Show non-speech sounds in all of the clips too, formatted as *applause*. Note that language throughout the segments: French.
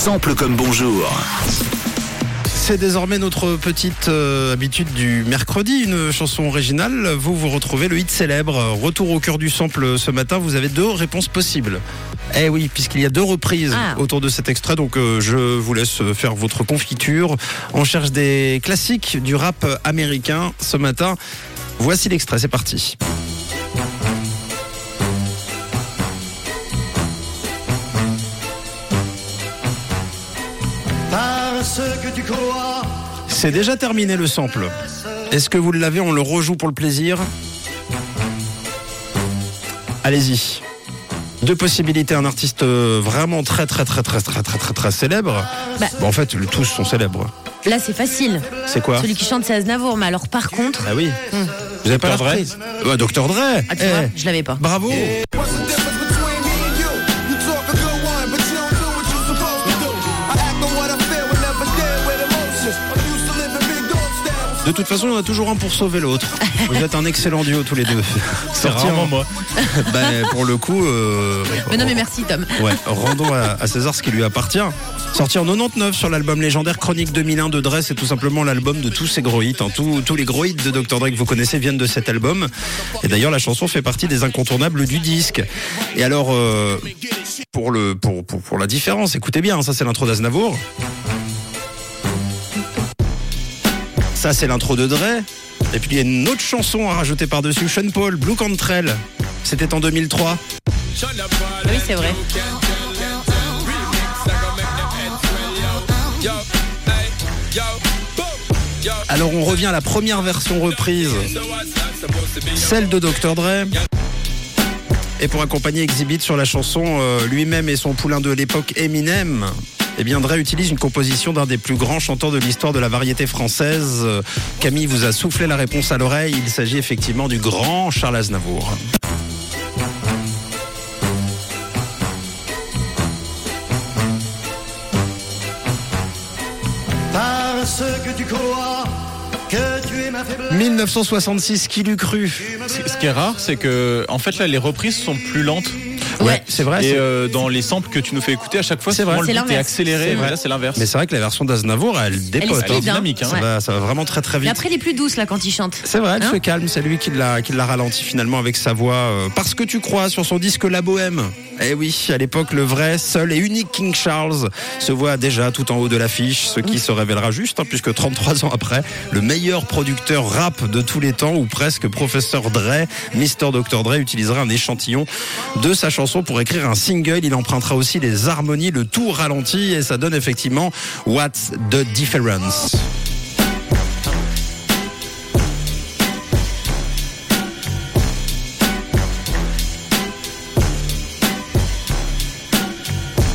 Sample comme bonjour. C'est désormais notre petite euh, habitude du mercredi, une chanson originale. Vous, vous retrouvez le hit célèbre. Retour au cœur du sample ce matin, vous avez deux réponses possibles. Eh oui, puisqu'il y a deux reprises Ah. autour de cet extrait, donc euh, je vous laisse faire votre confiture. On cherche des classiques du rap américain ce matin. Voici l'extrait, c'est parti. C'est déjà terminé le sample. Est-ce que vous l'avez On le rejoue pour le plaisir Allez-y. Deux possibilités, un artiste euh, vraiment très très très très très très très très célèbre. Bah. Bon, en fait, tous sont célèbres. Là, c'est facile. C'est quoi Celui qui chante, c'est Aznavour. Mais alors, par contre, Ah oui. Vous avez pas la Dr. Dre reprise Ouais, Dr Dre. ah, tu Eh, vois, je l'avais pas. Bravo. What's De toute façon, il y en a toujours un pour sauver l'autre. Vous êtes un excellent duo tous les deux. C'est Sorti rarement en- moi. *laughs* Ben, pour le coup. euh, Mais non, mais merci, Tom. Ouais, rendons à, à César ce qui lui appartient. Sorti en 99 sur l'album légendaire Chronique 2001 de Dre, c'est tout simplement l'album de tous ses gros hits. hein. Tous, tous les gros hits de Dr. Dre que vous connaissez viennent de cet album. Et d'ailleurs, la chanson fait partie des incontournables du disque. Et alors, euh, pour, le, pour, pour, pour la différence, écoutez bien, hein, ça c'est l'intro d'Aznavour. Ça c'est l'intro de Dre. Et puis il y a une autre chanson à rajouter par-dessus, Sean Paul, Blue Cantrell. C'était en 2003. Ah Oui, c'est vrai. Alors on revient à la première version reprise, celle de Dr Dre. Et pour accompagner Exhibit sur la chanson, euh, lui-même et son poulain de l'époque Eminem, eh bien Dre utilise une composition d'un des plus grands chanteurs de l'histoire de la variété française. Euh, Camille vous a soufflé la réponse à l'oreille. Il s'agit effectivement du grand Charles Aznavour. Parce que tu crois que tu es ma faiblesse. 1966, qui l'eût cru? Ce ce qui est rare, c'est que en fait là, les reprises sont plus lentes. Ouais. c'est vrai. Et c'est- euh, dans les samples que tu nous fais écouter, à chaque fois, C'est vrai. C'est est l'inverse. accéléré. C'est là, l'inverse. Mais c'est vrai que la version d'Aznavour, elle dépote. Elle est speed, hein. dynamique, hein. Ça, va, ça va vraiment très très vite. après, il est plus douce, là, quand il chante. C'est vrai, elle Hein se calme, c'est lui qui l'a qui l'a ralenti finalement avec sa voix. euh, parce que tu crois sur son disque La Bohème. Eh oui, à l'époque, le vrai, seul et unique King Charles se voit déjà tout en haut de l'affiche, ce qui se révélera juste, hein, puisque 33 ans après, le meilleur producteur rap de tous les temps, ou presque professeur Dre, Mr. Dr. Dre, utilisera un échantillon de sa chanson pour écrire un single. Il empruntera aussi les harmonies, le tout ralenti, et ça donne effectivement What's the Difference.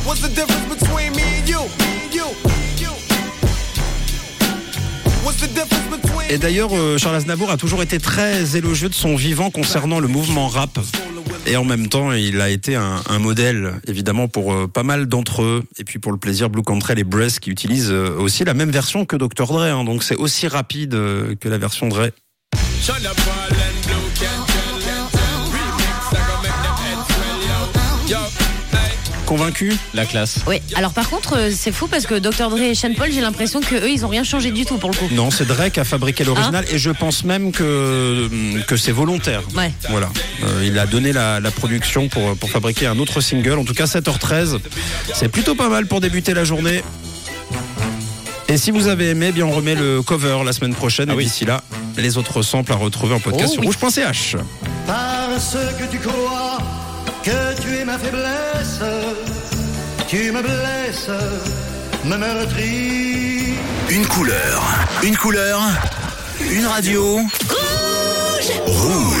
What's the between me and you? Et d'ailleurs, euh, Charles Aznavour a toujours été très élogieux de son vivant concernant le mouvement rap. Et en même temps, il a été un, modèle, évidemment, pour euh, pas mal d'entre eux. Et puis pour le plaisir, Blue Cantrell et Bress qui utilisent euh, aussi la même version que Dr. Dre. hein. donc c'est aussi rapide euh, que la version Dre. Convaincu La classe. Oui. Alors, par contre, euh, c'est fou parce que Dr. Dre et Sean Paul, j'ai l'impression que eux, ils ont rien changé du tout pour le coup. Non, c'est Dre qui a fabriqué l'original et je pense même que, que c'est volontaire. Ouais. Voilà. Euh, il a donné la, la production pour, pour fabriquer un autre single. En tout cas, 7h13. C'est plutôt pas mal pour débuter la journée. Et si vous avez aimé, eh bien on remet le cover la semaine prochaine. Ah et oui. d'ici là, les autres samples à retrouver en podcast Oh sur oui. rouge.ch. Parce que tu crois que tu es ma faiblesse, tu me blesses, me meurtris. Une couleur. Une couleur. Une radio. Rouge.